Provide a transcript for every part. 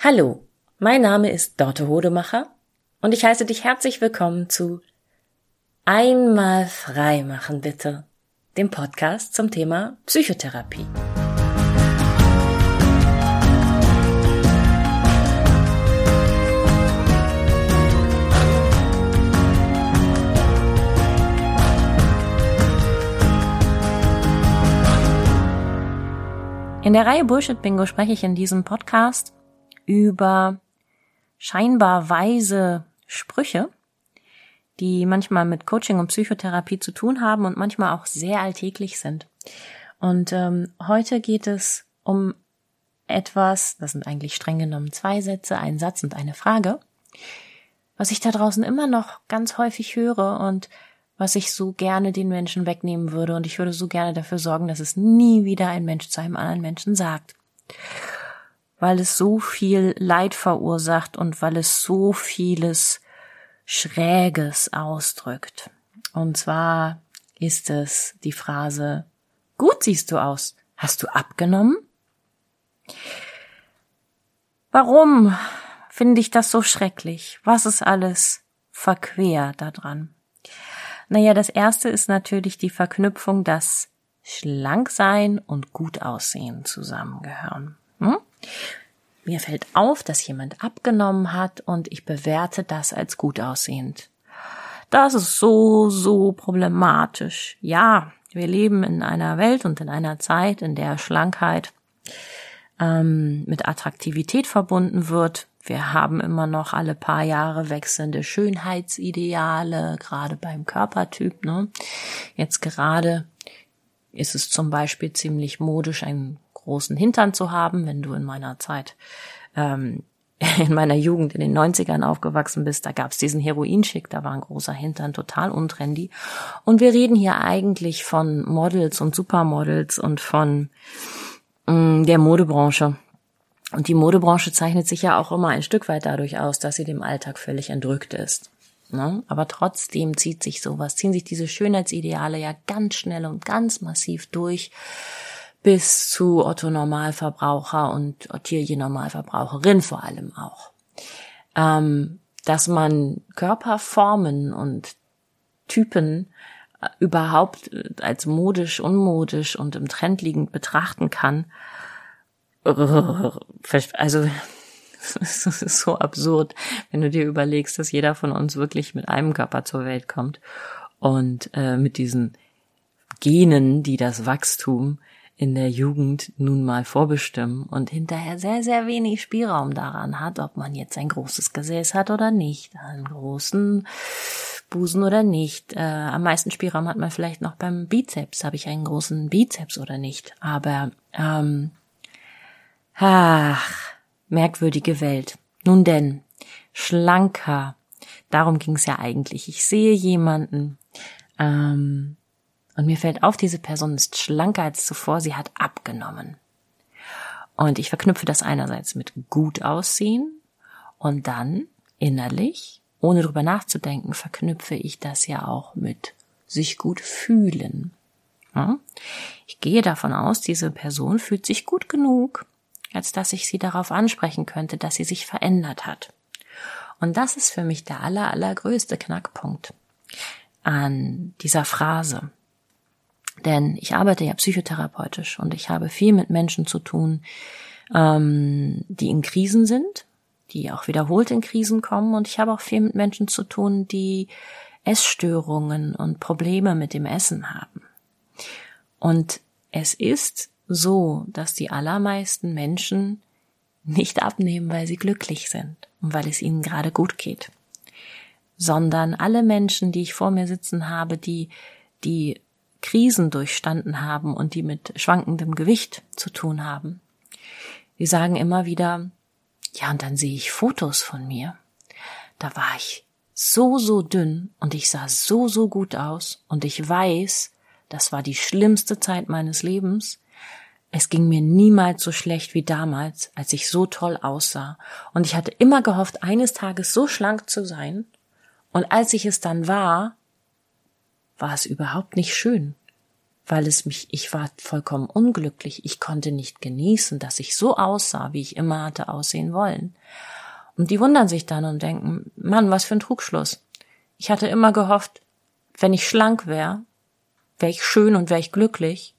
Hallo, mein Name ist Dorte Hodemacher und ich heiße dich herzlich willkommen zu Einmal frei machen bitte, dem Podcast zum Thema Psychotherapie. In der Reihe Bullshit Bingo spreche ich in diesem Podcast über scheinbar weise Sprüche, die manchmal mit Coaching und Psychotherapie zu tun haben und manchmal auch sehr alltäglich sind. Und ähm, heute geht es um etwas, das sind eigentlich streng genommen zwei Sätze, ein Satz und eine Frage, was ich da draußen immer noch ganz häufig höre und was ich so gerne den Menschen wegnehmen würde und ich würde so gerne dafür sorgen, dass es nie wieder ein Mensch zu einem anderen Menschen sagt weil es so viel Leid verursacht und weil es so vieles Schräges ausdrückt. Und zwar ist es die Phrase, gut siehst du aus. Hast du abgenommen? Warum finde ich das so schrecklich? Was ist alles verquer daran? Naja, das erste ist natürlich die Verknüpfung, dass schlank sein und gut aussehen zusammengehören. Mir fällt auf, dass jemand abgenommen hat und ich bewerte das als gut aussehend. Das ist so, so problematisch. Ja, wir leben in einer Welt und in einer Zeit, in der Schlankheit ähm, mit Attraktivität verbunden wird. Wir haben immer noch alle paar Jahre wechselnde Schönheitsideale, gerade beim Körpertyp. Ne? Jetzt gerade ist es zum Beispiel ziemlich modisch, ein großen Hintern zu haben, wenn du in meiner Zeit ähm, in meiner Jugend in den 90ern aufgewachsen bist, da gab's diesen Heroinschick, da war ein großer Hintern total untrendy. Und wir reden hier eigentlich von Models und Supermodels und von mh, mm, der Modebranche. Und die Modebranche zeichnet sich ja auch immer ein Stück weit dadurch aus, dass sie dem Alltag völlig entrückt ist. Ne? Aber trotzdem zieht sich sowas, ziehen sich diese Schönheitsideale ja ganz schnell und ganz massiv durch bis zu Otto Normalverbraucher und Ottilie Normalverbraucherin vor allem auch. Ähm, dass man Körperformen und Typen äh, überhaupt äh, als modisch, unmodisch und im Trend liegend betrachten kann. Also, es ist so absurd, wenn du dir überlegst, dass jeder von uns wirklich mit einem Körper zur Welt kommt und äh, mit diesen Genen, die das Wachstum in der Jugend nun mal vorbestimmen und hinterher sehr, sehr wenig Spielraum daran hat, ob man jetzt ein großes Gesäß hat oder nicht, einen großen Busen oder nicht. Äh, am meisten Spielraum hat man vielleicht noch beim Bizeps. Habe ich einen großen Bizeps oder nicht? Aber ähm, ach, merkwürdige Welt. Nun denn, schlanker. Darum ging es ja eigentlich. Ich sehe jemanden, ähm, und mir fällt auf, diese Person ist schlanker als zuvor, sie hat abgenommen. Und ich verknüpfe das einerseits mit gut aussehen und dann innerlich, ohne drüber nachzudenken, verknüpfe ich das ja auch mit sich gut fühlen. Ich gehe davon aus, diese Person fühlt sich gut genug, als dass ich sie darauf ansprechen könnte, dass sie sich verändert hat. Und das ist für mich der aller, allergrößte Knackpunkt an dieser Phrase. Denn ich arbeite ja psychotherapeutisch und ich habe viel mit Menschen zu tun, ähm, die in Krisen sind, die auch wiederholt in Krisen kommen. Und ich habe auch viel mit Menschen zu tun, die Essstörungen und Probleme mit dem Essen haben. Und es ist so, dass die allermeisten Menschen nicht abnehmen, weil sie glücklich sind und weil es ihnen gerade gut geht, sondern alle Menschen, die ich vor mir sitzen habe, die, die Krisen durchstanden haben und die mit schwankendem Gewicht zu tun haben. Die sagen immer wieder, ja, und dann sehe ich Fotos von mir. Da war ich so, so dünn und ich sah so, so gut aus und ich weiß, das war die schlimmste Zeit meines Lebens. Es ging mir niemals so schlecht wie damals, als ich so toll aussah. Und ich hatte immer gehofft, eines Tages so schlank zu sein. Und als ich es dann war, war es überhaupt nicht schön, weil es mich, ich war vollkommen unglücklich. Ich konnte nicht genießen, dass ich so aussah, wie ich immer hatte aussehen wollen. Und die wundern sich dann und denken, Mann, was für ein Trugschluss. Ich hatte immer gehofft, wenn ich schlank wäre, wäre ich schön und wäre ich glücklich.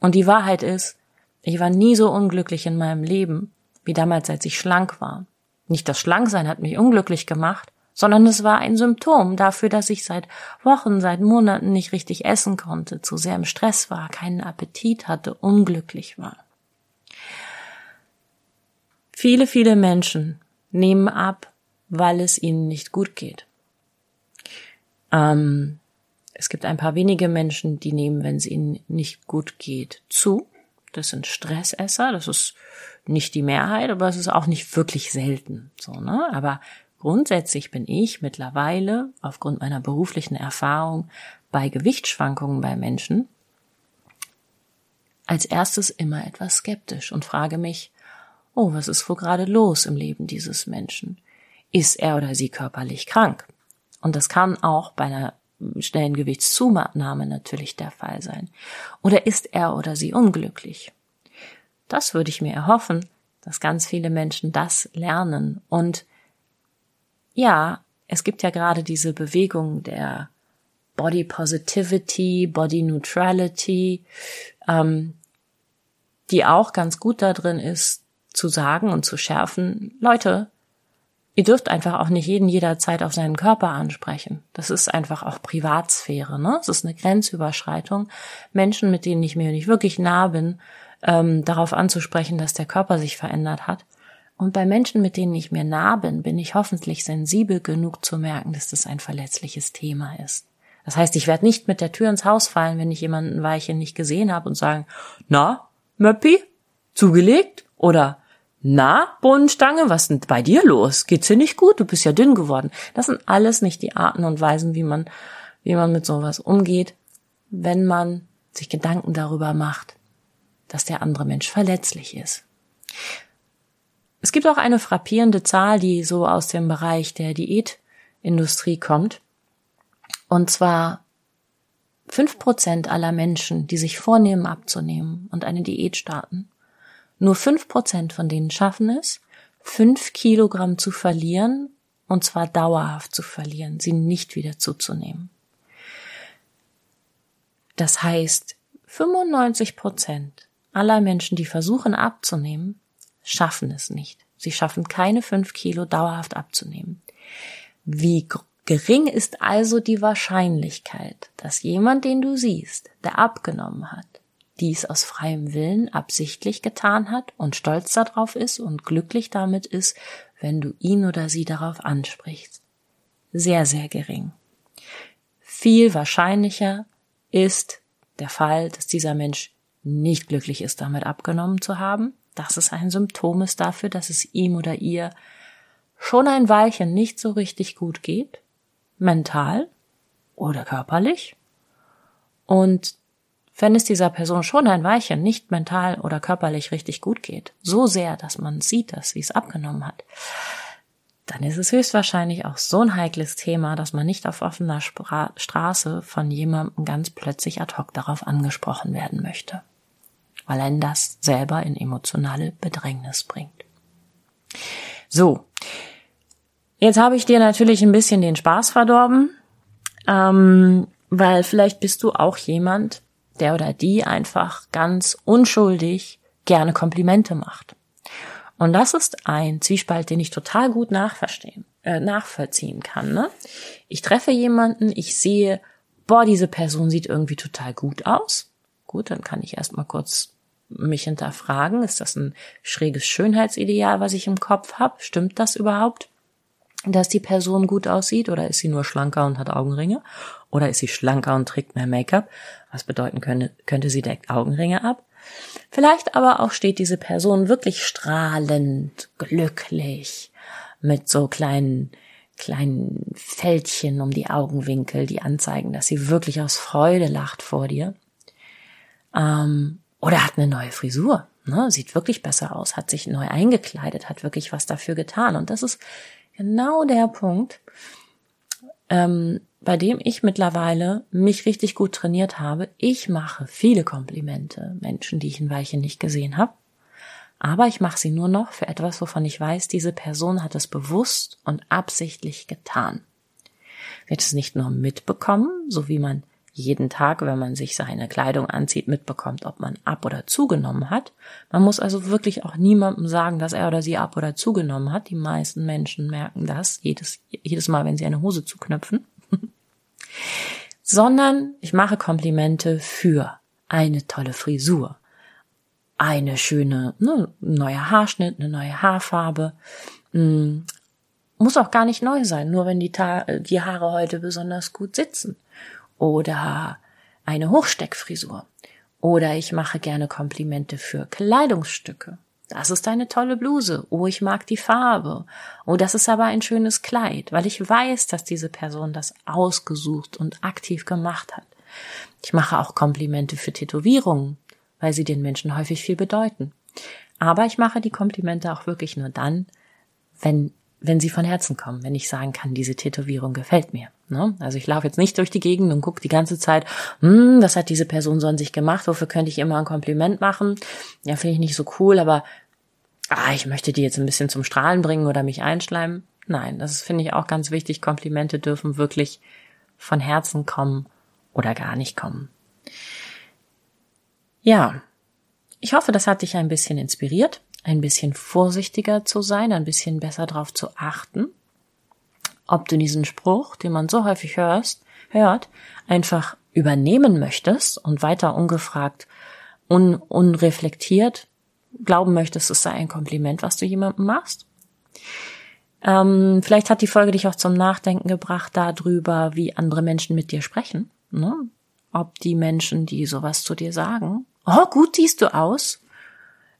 Und die Wahrheit ist, ich war nie so unglücklich in meinem Leben, wie damals, als ich schlank war. Nicht das Schlanksein hat mich unglücklich gemacht, sondern es war ein Symptom dafür, dass ich seit Wochen, seit Monaten nicht richtig essen konnte, zu sehr im Stress war, keinen Appetit hatte, unglücklich war. Viele, viele Menschen nehmen ab, weil es ihnen nicht gut geht. Ähm, es gibt ein paar wenige Menschen, die nehmen, wenn es ihnen nicht gut geht, zu. Das sind Stressesser. Das ist nicht die Mehrheit, aber es ist auch nicht wirklich selten. So, ne? Aber grundsätzlich bin ich mittlerweile aufgrund meiner beruflichen Erfahrung bei Gewichtsschwankungen bei Menschen als erstes immer etwas skeptisch und frage mich, oh, was ist wohl gerade los im Leben dieses Menschen? Ist er oder sie körperlich krank? Und das kann auch bei einer schnellen Gewichtszunahme natürlich der Fall sein. Oder ist er oder sie unglücklich? Das würde ich mir erhoffen, dass ganz viele Menschen das lernen. Und ja, es gibt ja gerade diese Bewegung der Body Positivity, Body Neutrality, ähm, die auch ganz gut da drin ist, zu sagen und zu schärfen, Leute, ihr dürft einfach auch nicht jeden jederzeit auf seinen Körper ansprechen. Das ist einfach auch Privatsphäre, ne? Es ist eine Grenzüberschreitung. Menschen, mit denen ich mir nicht wirklich nah bin, ähm, darauf anzusprechen, dass der Körper sich verändert hat. Und bei Menschen, mit denen ich mir nah bin, bin ich hoffentlich sensibel genug zu merken, dass das ein verletzliches Thema ist. Das heißt, ich werde nicht mit der Tür ins Haus fallen, wenn ich jemanden ein Weilchen nicht gesehen habe und sagen, na, Möppi, zugelegt? Oder na, Bohnenstange, was ist denn bei dir los? Geht's dir nicht gut? Du bist ja dünn geworden. Das sind alles nicht die Arten und Weisen, wie man, wie man mit sowas umgeht, wenn man sich Gedanken darüber macht, dass der andere Mensch verletzlich ist. Es gibt auch eine frappierende Zahl, die so aus dem Bereich der Diätindustrie kommt. Und zwar fünf Prozent aller Menschen, die sich vornehmen abzunehmen und eine Diät starten, nur fünf Prozent von denen schaffen es, fünf Kilogramm zu verlieren, und zwar dauerhaft zu verlieren, sie nicht wieder zuzunehmen. Das heißt, 95 Prozent aller Menschen, die versuchen abzunehmen, schaffen es nicht. Sie schaffen keine fünf Kilo dauerhaft abzunehmen. Wie gering ist also die Wahrscheinlichkeit, dass jemand, den du siehst, der abgenommen hat, dies aus freiem Willen absichtlich getan hat und stolz darauf ist und glücklich damit ist, wenn du ihn oder sie darauf ansprichst. Sehr, sehr gering. Viel wahrscheinlicher ist der Fall, dass dieser Mensch nicht glücklich ist, damit abgenommen zu haben. Das ist ein Symptom ist dafür, dass es ihm oder ihr schon ein Weilchen nicht so richtig gut geht, mental oder körperlich. Und wenn es dieser Person schon ein Weilchen nicht mental oder körperlich richtig gut geht, so sehr, dass man sieht, dass wie es abgenommen hat, dann ist es höchstwahrscheinlich auch so ein heikles Thema, dass man nicht auf offener Spra Straße von jemandem ganz plötzlich ad hoc darauf angesprochen werden möchte, weil einen das selber in emotionale Bedrängnis bringt. So, jetzt habe ich dir natürlich ein bisschen den Spaß verdorben, ähm, weil vielleicht bist du auch jemand, der oder die einfach ganz unschuldig gerne Komplimente macht. Und das ist ein Zwiespalt, den ich total gut nachverstehen, äh, nachvollziehen kann. Ne? Ich treffe jemanden, ich sehe, boah, diese Person sieht irgendwie total gut aus. Gut, dann kann ich erstmal kurz mich hinterfragen, ist das ein schräges Schönheitsideal, was ich im Kopf habe? Stimmt das überhaupt? dass die Person gut aussieht oder ist sie nur schlanker und hat Augenringe oder ist sie schlanker und trägt mehr Make-up, was bedeuten könnte, könnte sie deckt Augenringe ab. Vielleicht aber auch steht diese Person wirklich strahlend, glücklich, mit so kleinen, kleinen Fältchen um die Augenwinkel, die anzeigen, dass sie wirklich aus Freude lacht vor dir. Ähm, oder hat eine neue Frisur, ne? sieht wirklich besser aus, hat sich neu eingekleidet, hat wirklich was dafür getan. Und das ist genau der Punkt, ähm, bei dem ich mittlerweile mich richtig gut trainiert habe. Ich mache viele Komplimente Menschen, die ich ein Weilchen nicht gesehen habe. Aber ich mache sie nur noch für etwas, wovon ich weiß, diese Person hat es bewusst und absichtlich getan. Wird es nicht nur mitbekommen, so wie man jeden Tag, wenn man sich seine Kleidung anzieht, mitbekommt, ob man ab oder zugenommen hat. Man muss also wirklich auch niemandem sagen, dass er oder sie ab oder zugenommen hat. Die meisten Menschen merken das jedes, jedes Mal, wenn sie eine Hose zuknöpfen. Sondern ich mache Komplimente für eine tolle Frisur, eine schöne ne, neue Haarschnitt, eine neue Haarfarbe. Hm, muss auch gar nicht neu sein, nur wenn die, Ta die Haare heute besonders gut sitzen oder eine Hochsteckfrisur. Oder ich mache gerne Komplimente für Kleidungsstücke. Das ist eine tolle Bluse. Oh, ich mag die Farbe. Oh, das ist aber ein schönes Kleid, weil ich weiß, dass diese Person das ausgesucht und aktiv gemacht hat. Ich mache auch Komplimente für Tätowierungen, weil sie den Menschen häufig viel bedeuten. Aber ich mache die Komplimente auch wirklich nur dann, wenn wenn sie von Herzen kommen, wenn ich sagen kann, diese Tätowierung gefällt mir. Ne? Also ich laufe jetzt nicht durch die Gegend und gucke die ganze Zeit, hm, was hat diese Person so an sich gemacht, wofür könnte ich immer ein Kompliment machen? Ja, finde ich nicht so cool, aber ah, ich möchte die jetzt ein bisschen zum Strahlen bringen oder mich einschleimen. Nein, das finde ich auch ganz wichtig. Komplimente dürfen wirklich von Herzen kommen oder gar nicht kommen. Ja, ich hoffe, das hat dich ein bisschen inspiriert ein bisschen vorsichtiger zu sein, ein bisschen besser darauf zu achten, ob du diesen Spruch, den man so häufig hörst, hört, einfach übernehmen möchtest und weiter ungefragt, un, unreflektiert glauben möchtest, es sei ein Kompliment, was du jemandem machst. Ähm, vielleicht hat die Folge dich auch zum Nachdenken gebracht darüber, wie andere Menschen mit dir sprechen. Ne? Ob die Menschen, die sowas zu dir sagen, oh, gut siehst du aus,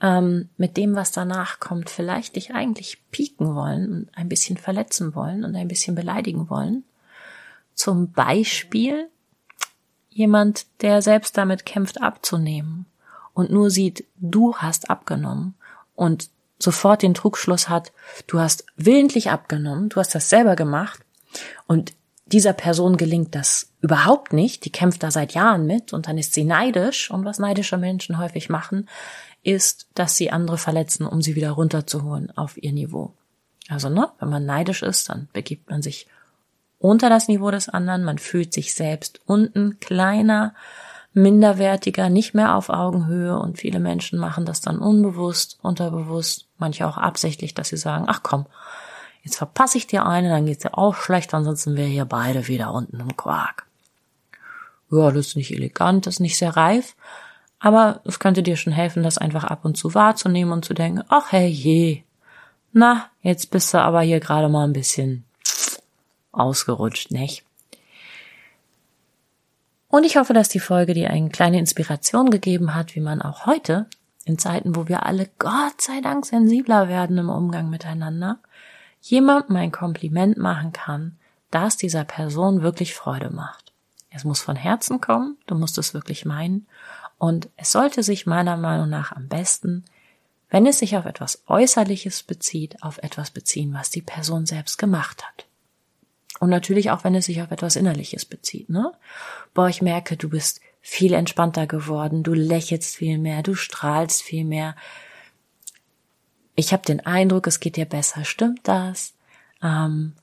ähm, mit dem, was danach kommt, vielleicht dich eigentlich pieken wollen und ein bisschen verletzen wollen und ein bisschen beleidigen wollen. Zum Beispiel jemand, der selbst damit kämpft abzunehmen und nur sieht, du hast abgenommen und sofort den Trugschluss hat, du hast willentlich abgenommen, du hast das selber gemacht und dieser Person gelingt das überhaupt nicht, die kämpft da seit Jahren mit und dann ist sie neidisch und was neidische Menschen häufig machen, ist, dass sie andere verletzen, um sie wieder runterzuholen auf ihr Niveau. Also, ne, wenn man neidisch ist, dann begibt man sich unter das Niveau des anderen, man fühlt sich selbst unten kleiner, minderwertiger, nicht mehr auf Augenhöhe und viele Menschen machen das dann unbewusst, unterbewusst, manche auch absichtlich, dass sie sagen, ach komm, jetzt verpasse ich dir eine, dann geht's dir auch schlecht, ansonsten wäre hier beide wieder unten im Quark. Ja, das ist nicht elegant, das ist nicht sehr reif, aber es könnte dir schon helfen, das einfach ab und zu wahrzunehmen und zu denken, ach hey je, na, jetzt bist du aber hier gerade mal ein bisschen ausgerutscht, nicht? Und ich hoffe, dass die Folge dir eine kleine Inspiration gegeben hat, wie man auch heute, in Zeiten, wo wir alle Gott sei Dank sensibler werden im Umgang miteinander, jemandem ein Kompliment machen kann, das dieser Person wirklich Freude macht. Es muss von Herzen kommen, du musst es wirklich meinen und es sollte sich meiner Meinung nach am besten, wenn es sich auf etwas Äußerliches bezieht, auf etwas beziehen, was die Person selbst gemacht hat. Und natürlich auch, wenn es sich auf etwas Innerliches bezieht, ne? Boah, ich merke, du bist viel entspannter geworden, du lächelst viel mehr, du strahlst viel mehr. Ich habe den Eindruck, es geht dir besser. Stimmt das? Ähm,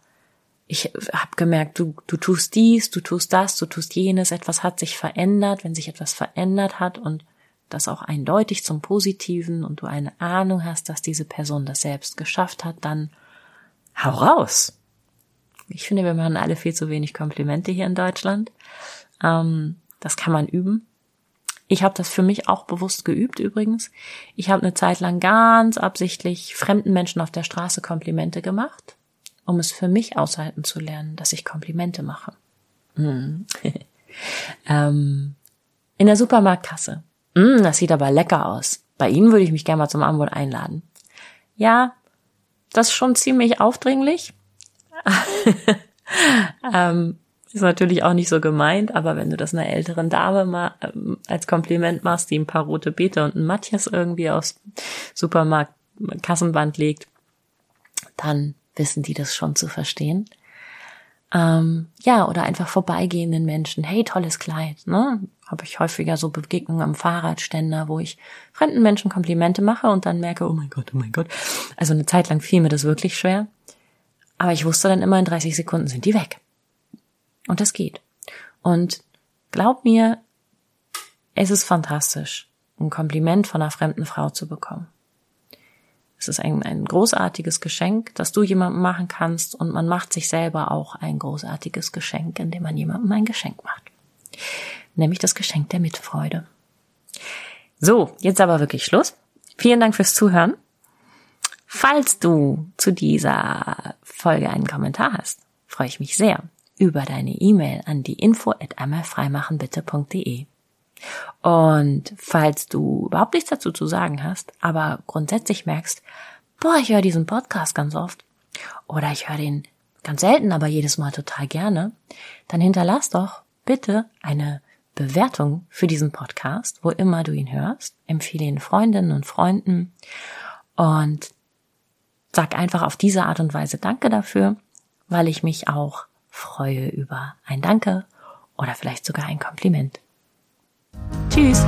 ich habe gemerkt, du, du tust dies, du tust das, du tust jenes, etwas hat sich verändert, wenn sich etwas verändert hat und das auch eindeutig zum Positiven und du eine Ahnung hast, dass diese Person das selbst geschafft hat, dann hau raus. Ich finde, wir machen alle viel zu wenig Komplimente hier in Deutschland. Ähm, das kann man üben. Ich habe das für mich auch bewusst geübt übrigens. Ich habe eine Zeit lang ganz absichtlich fremden Menschen auf der Straße Komplimente gemacht um es für mich aushalten zu lernen, dass ich Komplimente mache. Hm. ähm, in der Supermarktkasse. Mm, das sieht aber lecker aus. Bei Ihnen würde ich mich gerne mal zum Abendbrot einladen. Ja, das ist schon ziemlich aufdringlich. ähm, ist natürlich auch nicht so gemeint, aber wenn du das einer älteren Dame mal ähm, als Kompliment machst, die ein paar rote Beete und ein Matthias irgendwie aufs Supermarkt Kassenband legt, dann wissen die das schon zu verstehen. Ähm, ja, oder einfach vorbeigehenden Menschen. Hey, tolles Kleid, ne? Habe ich häufiger so Begegnungen am Fahrradständer, wo ich fremden Menschen Komplimente mache und dann merke, oh mein Gott, oh mein Gott. Also eine Zeit lang fiel mir das wirklich schwer. Aber ich wusste dann immer, in 30 Sekunden sind die weg. Und das geht. Und glaub mir, es ist fantastisch, ein Kompliment von einer fremden Frau zu bekommen. Es ist ein, ein großartiges Geschenk, das du jemandem machen kannst und man macht sich selber auch ein großartiges Geschenk, indem man jemandem ein Geschenk macht. Nämlich das Geschenk der Mitfreude. So, jetzt aber wirklich Schluss. Vielen Dank fürs Zuhören. Falls du zu dieser Folge einen Kommentar hast, freue ich mich sehr über deine E-Mail an die info at einmalfreimachenbitte.de. Und falls du überhaupt nichts dazu zu sagen hast, aber grundsätzlich merkst, boah, ich höre diesen Podcast ganz oft oder ich höre den ganz selten, aber jedes Mal total gerne, dann hinterlass doch bitte eine Bewertung für diesen Podcast, wo immer du ihn hörst. Empfehle ihn Freundinnen und Freunden und sag einfach auf diese Art und Weise Danke dafür, weil ich mich auch freue über ein Danke oder vielleicht sogar ein Kompliment. Tschüss.